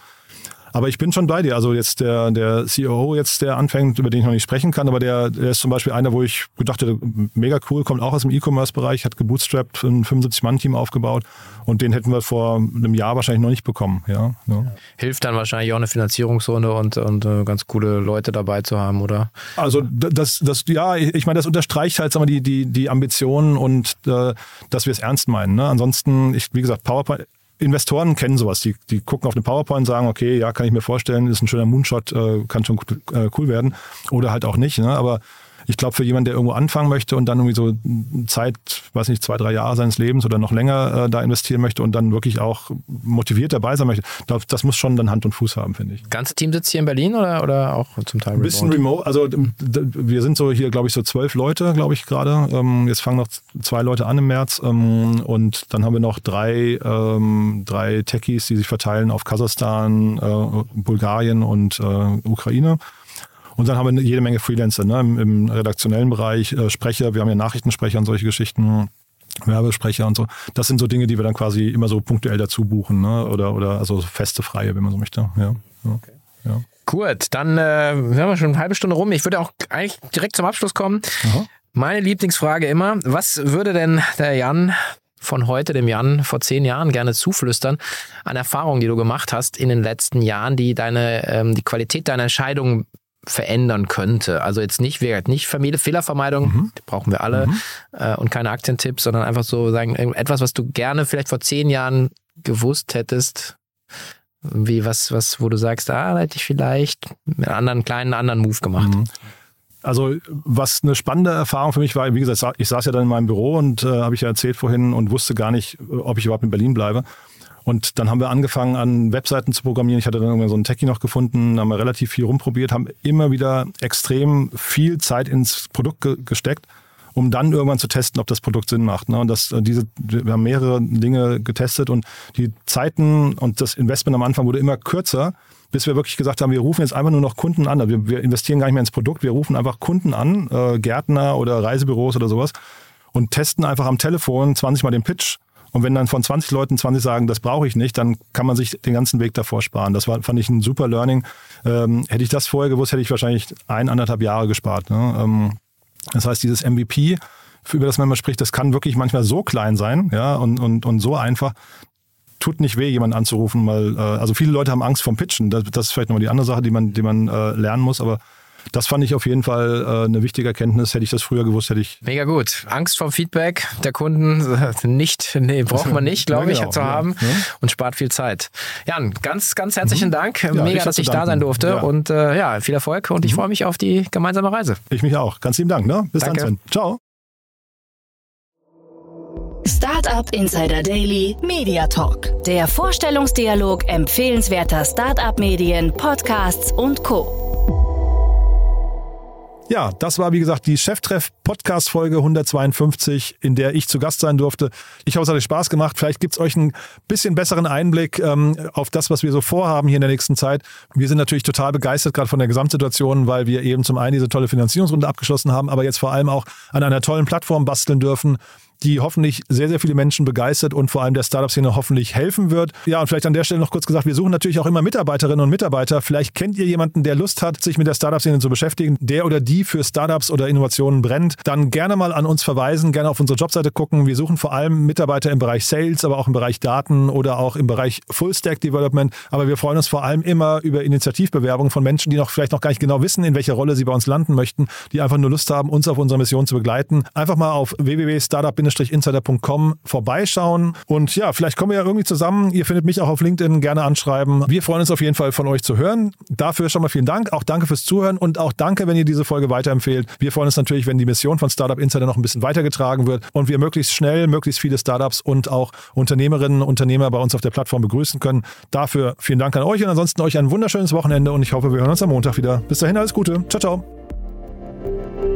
Aber ich bin schon bei dir. Also jetzt der, der COO jetzt, der anfängt, über den ich noch nicht sprechen kann, aber der, der ist zum Beispiel einer, wo ich gedacht hätte, mega cool, kommt auch aus dem E-Commerce-Bereich, hat gebootstrapped, ein 75-Mann-Team aufgebaut und den hätten wir vor einem Jahr wahrscheinlich noch nicht bekommen. Ja, ja. Hilft dann wahrscheinlich auch eine Finanzierungsrunde und, und äh, ganz coole Leute dabei zu haben, oder? Also das, das ja, ich meine, das unterstreicht halt sagen wir, die, die, die Ambitionen und äh, dass wir es ernst meinen. Ne? Ansonsten, ich, wie gesagt, PowerPoint, Investoren kennen sowas. Die, die gucken auf eine PowerPoint und sagen, okay, ja, kann ich mir vorstellen, ist ein schöner Moonshot, äh, kann schon äh, cool werden. Oder halt auch nicht. Ne? Aber ich glaube, für jemanden, der irgendwo anfangen möchte und dann irgendwie so Zeit, weiß nicht, zwei, drei Jahre seines Lebens oder noch länger äh, da investieren möchte und dann wirklich auch motiviert dabei sein möchte, das, das muss schon dann Hand und Fuß haben, finde ich. Ganze Team sitzt hier in Berlin oder, oder auch zum Teil remote? Ein bisschen remote. Also wir sind so hier, glaube ich, so zwölf Leute, glaube ich, gerade. Ähm, jetzt fangen noch zwei Leute an im März ähm, und dann haben wir noch drei, ähm, drei Techies, die sich verteilen auf Kasachstan, äh, Bulgarien und äh, Ukraine. Und dann haben wir jede Menge Freelancer ne? Im, im redaktionellen Bereich, äh, Sprecher, wir haben ja Nachrichtensprecher und solche Geschichten. Werbesprecher und so. Das sind so Dinge, die wir dann quasi immer so punktuell dazu buchen, ne? Oder, oder also feste Freie, wenn man so möchte. Ja. ja. Okay. ja. Gut, dann äh, haben wir schon eine halbe Stunde rum. Ich würde auch eigentlich direkt zum Abschluss kommen. Aha. Meine Lieblingsfrage immer: Was würde denn der Jan von heute, dem Jan, vor zehn Jahren gerne zuflüstern an Erfahrungen, die du gemacht hast in den letzten Jahren, die deine ähm, die Qualität deiner Entscheidung verändern könnte. Also jetzt nicht, wie nicht Familie, Fehlervermeidung, mhm. die brauchen wir alle mhm. äh, und keine Aktientipps, sondern einfach so sagen, etwas, was du gerne vielleicht vor zehn Jahren gewusst hättest, wie was, was, wo du sagst, ah, da hätte ich vielleicht mit einem anderen kleinen anderen Move gemacht. Mhm. Also was eine spannende Erfahrung für mich war, wie gesagt, ich saß ja dann in meinem Büro und äh, habe ich ja erzählt vorhin und wusste gar nicht, ob ich überhaupt in Berlin bleibe. Und dann haben wir angefangen, an Webseiten zu programmieren. Ich hatte dann irgendwie so einen Techie noch gefunden, haben wir relativ viel rumprobiert, haben immer wieder extrem viel Zeit ins Produkt ge gesteckt, um dann irgendwann zu testen, ob das Produkt Sinn macht. Ne? Und das, äh, diese, wir haben mehrere Dinge getestet und die Zeiten und das Investment am Anfang wurde immer kürzer, bis wir wirklich gesagt haben, wir rufen jetzt einfach nur noch Kunden an. Also wir, wir investieren gar nicht mehr ins Produkt, wir rufen einfach Kunden an, äh, Gärtner oder Reisebüros oder sowas und testen einfach am Telefon 20 Mal den Pitch und wenn dann von 20 Leuten 20 sagen, das brauche ich nicht, dann kann man sich den ganzen Weg davor sparen. Das war, fand ich ein super Learning. Ähm, hätte ich das vorher gewusst, hätte ich wahrscheinlich ein, anderthalb Jahre gespart. Ne? Ähm, das heißt, dieses MVP, über das man immer spricht, das kann wirklich manchmal so klein sein ja, und, und, und so einfach. Tut nicht weh, jemanden anzurufen, weil äh, also viele Leute haben Angst vom Pitchen. Das, das ist vielleicht nochmal die andere Sache, die man, die man äh, lernen muss, aber das fand ich auf jeden Fall äh, eine wichtige Erkenntnis. Hätte ich das früher gewusst, hätte ich. Mega gut. Angst vor Feedback der Kunden nicht, nee, braucht man nicht, glaube ja, genau. ich, zu haben ja. und spart viel Zeit. Jan, ganz, ganz herzlichen mhm. Dank. Ja, Mega, ich dass ich da sein durfte und äh, ja, viel Erfolg und ich mhm. freue mich auf die gemeinsame Reise. Ich mich auch. Ganz lieben Dank. Ne? Bis Danke. dann, Sven. Ciao. Startup Insider Daily Media Talk. Der Vorstellungsdialog empfehlenswerter Startup-Medien, Podcasts und Co. Ja, das war wie gesagt die Cheftreff-Podcast-Folge 152, in der ich zu Gast sein durfte. Ich hoffe, es hat euch Spaß gemacht. Vielleicht gibt es euch einen bisschen besseren Einblick ähm, auf das, was wir so vorhaben hier in der nächsten Zeit. Wir sind natürlich total begeistert gerade von der Gesamtsituation, weil wir eben zum einen diese tolle Finanzierungsrunde abgeschlossen haben, aber jetzt vor allem auch an einer tollen Plattform basteln dürfen die hoffentlich sehr, sehr viele Menschen begeistert und vor allem der Startup-Szene hoffentlich helfen wird. Ja, und vielleicht an der Stelle noch kurz gesagt, wir suchen natürlich auch immer Mitarbeiterinnen und Mitarbeiter. Vielleicht kennt ihr jemanden, der Lust hat, sich mit der Startup-Szene zu beschäftigen, der oder die für Startups oder Innovationen brennt. Dann gerne mal an uns verweisen, gerne auf unsere Jobseite gucken. Wir suchen vor allem Mitarbeiter im Bereich Sales, aber auch im Bereich Daten oder auch im Bereich Full-Stack-Development. Aber wir freuen uns vor allem immer über Initiativbewerbungen von Menschen, die noch vielleicht noch gar nicht genau wissen, in welcher Rolle sie bei uns landen möchten, die einfach nur Lust haben, uns auf unserer Mission zu begleiten. Einfach mal auf www.startup insidercom vorbeischauen. Und ja, vielleicht kommen wir ja irgendwie zusammen. Ihr findet mich auch auf LinkedIn, gerne anschreiben. Wir freuen uns auf jeden Fall von euch zu hören. Dafür schon mal vielen Dank. Auch danke fürs Zuhören und auch danke, wenn ihr diese Folge weiterempfehlt. Wir freuen uns natürlich, wenn die Mission von Startup Insider noch ein bisschen weitergetragen wird und wir möglichst schnell möglichst viele Startups und auch Unternehmerinnen und Unternehmer bei uns auf der Plattform begrüßen können. Dafür vielen Dank an euch und ansonsten euch ein wunderschönes Wochenende und ich hoffe, wir hören uns am Montag wieder. Bis dahin alles Gute. Ciao, ciao.